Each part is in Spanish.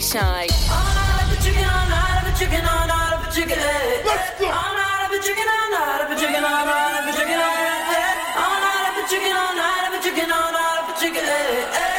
Shy. I'm not a chicken, I'm not a chicken, I'm not a chicken. Let's go. I'm not a chicken, I'm not a chicken, I'm not a chicken. I'm not a chicken, I'm not a chicken, I'm not a chicken.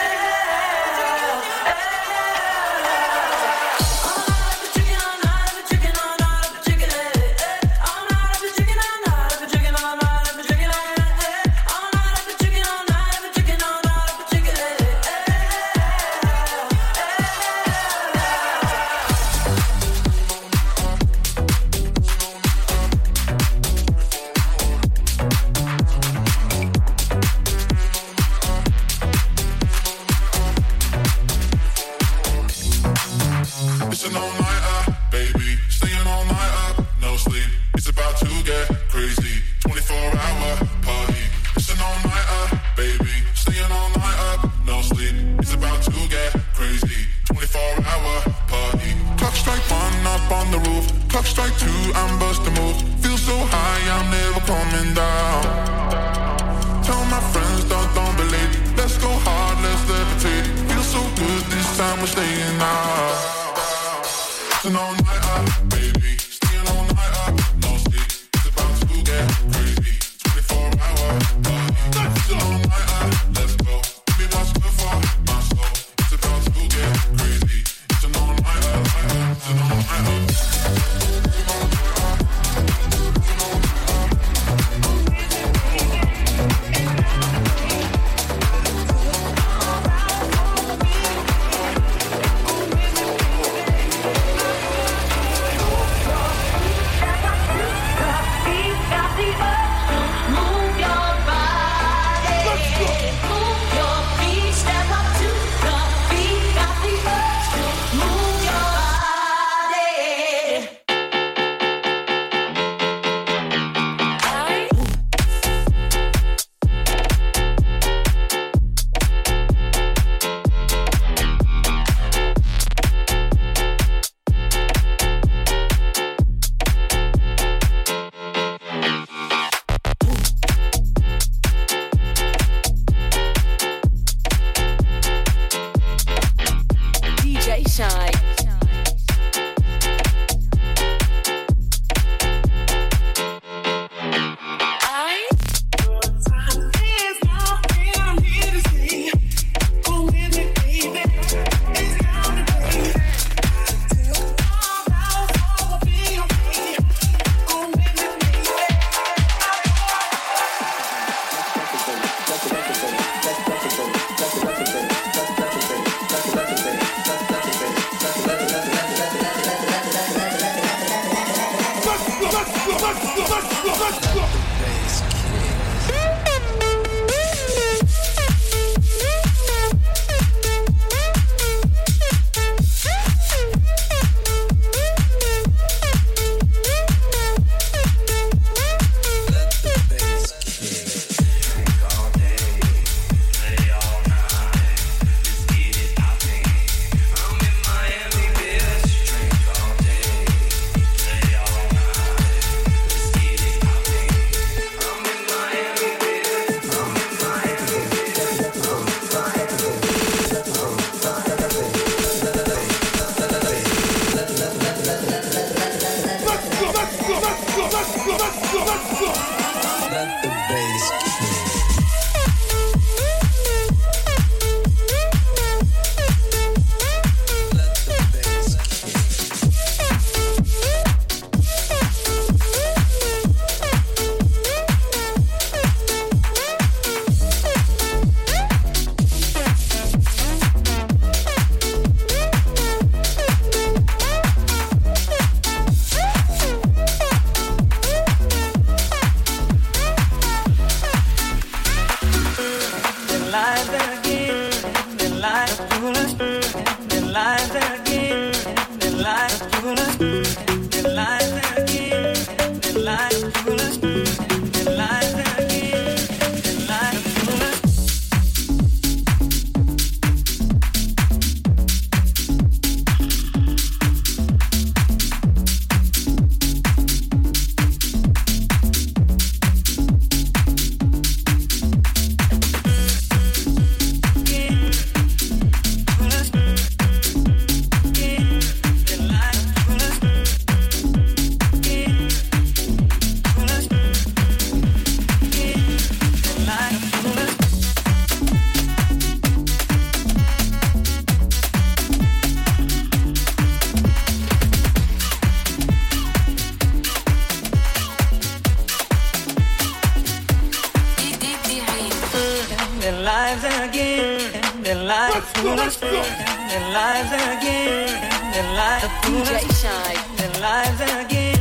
The lives will again, their lives again, The lives DJ Shine, their lives again,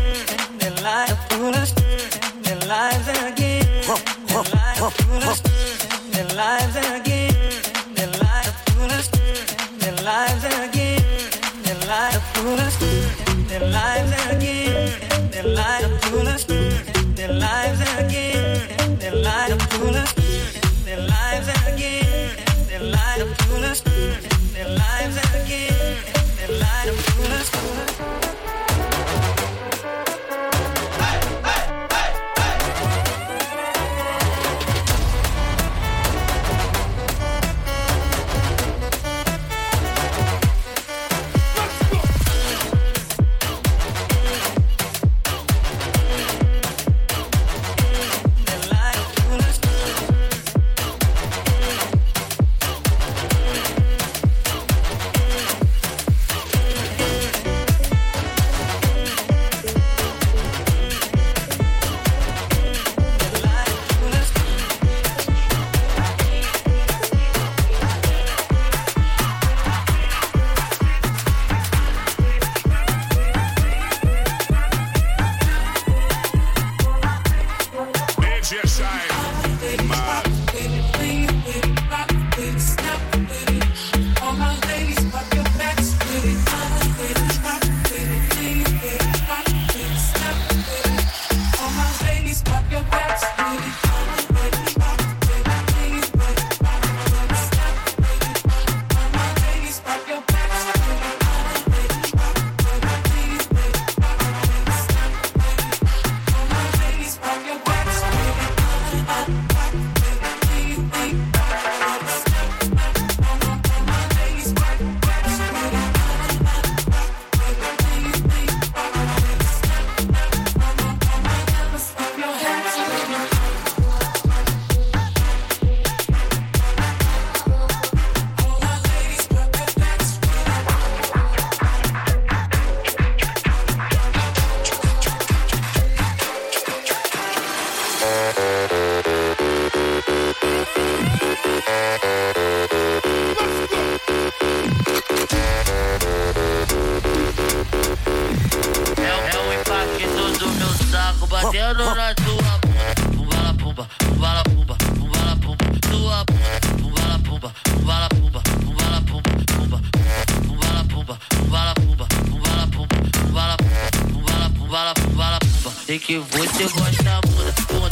The lives foolish, their lives again, The lives foolish, their lives again, The lives foolish, their lives again, their lives foolish, their lives again. Descendo na tua pumba la pumba, pumba la pumba, pumba la pumba, tua pumba la pumba, pumba la pumba, pumba la pumba, pumba, pumba la pumba, pumba la pumba, pumba la pumba, pumba la pumba, pumba la pumba, pumba la pumba, e que você gosta muito.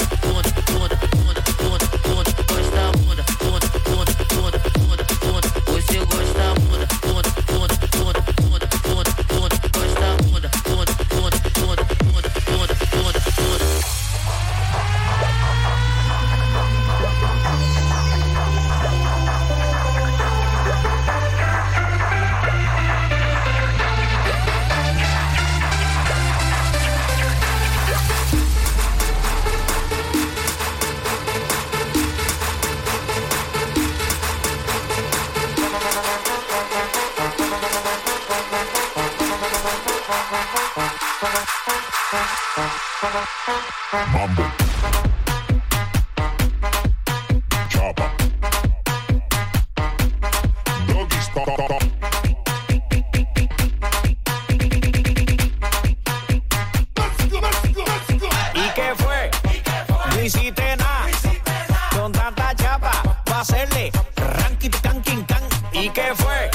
¿Y qué fue? No Con tanta chapa. Va a hacerle. Ranky, can, ¿Y qué fue?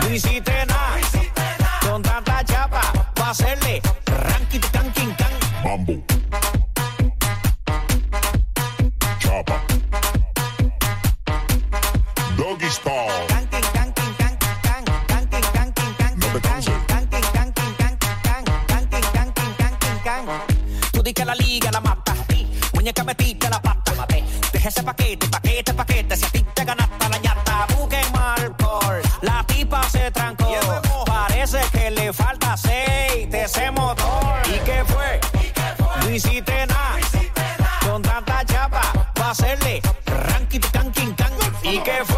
No hiciste Con tanta chapa. Va hacerle. Chapa. Doggy Style. Tú di que la liga la mata, muñeca metiste la pata, deje ese paquete, paquete, paquete, si a ti te ganaste la ñata, busquen la tipa se trancó, parece que le falta hacerle ranking, ¿Y qué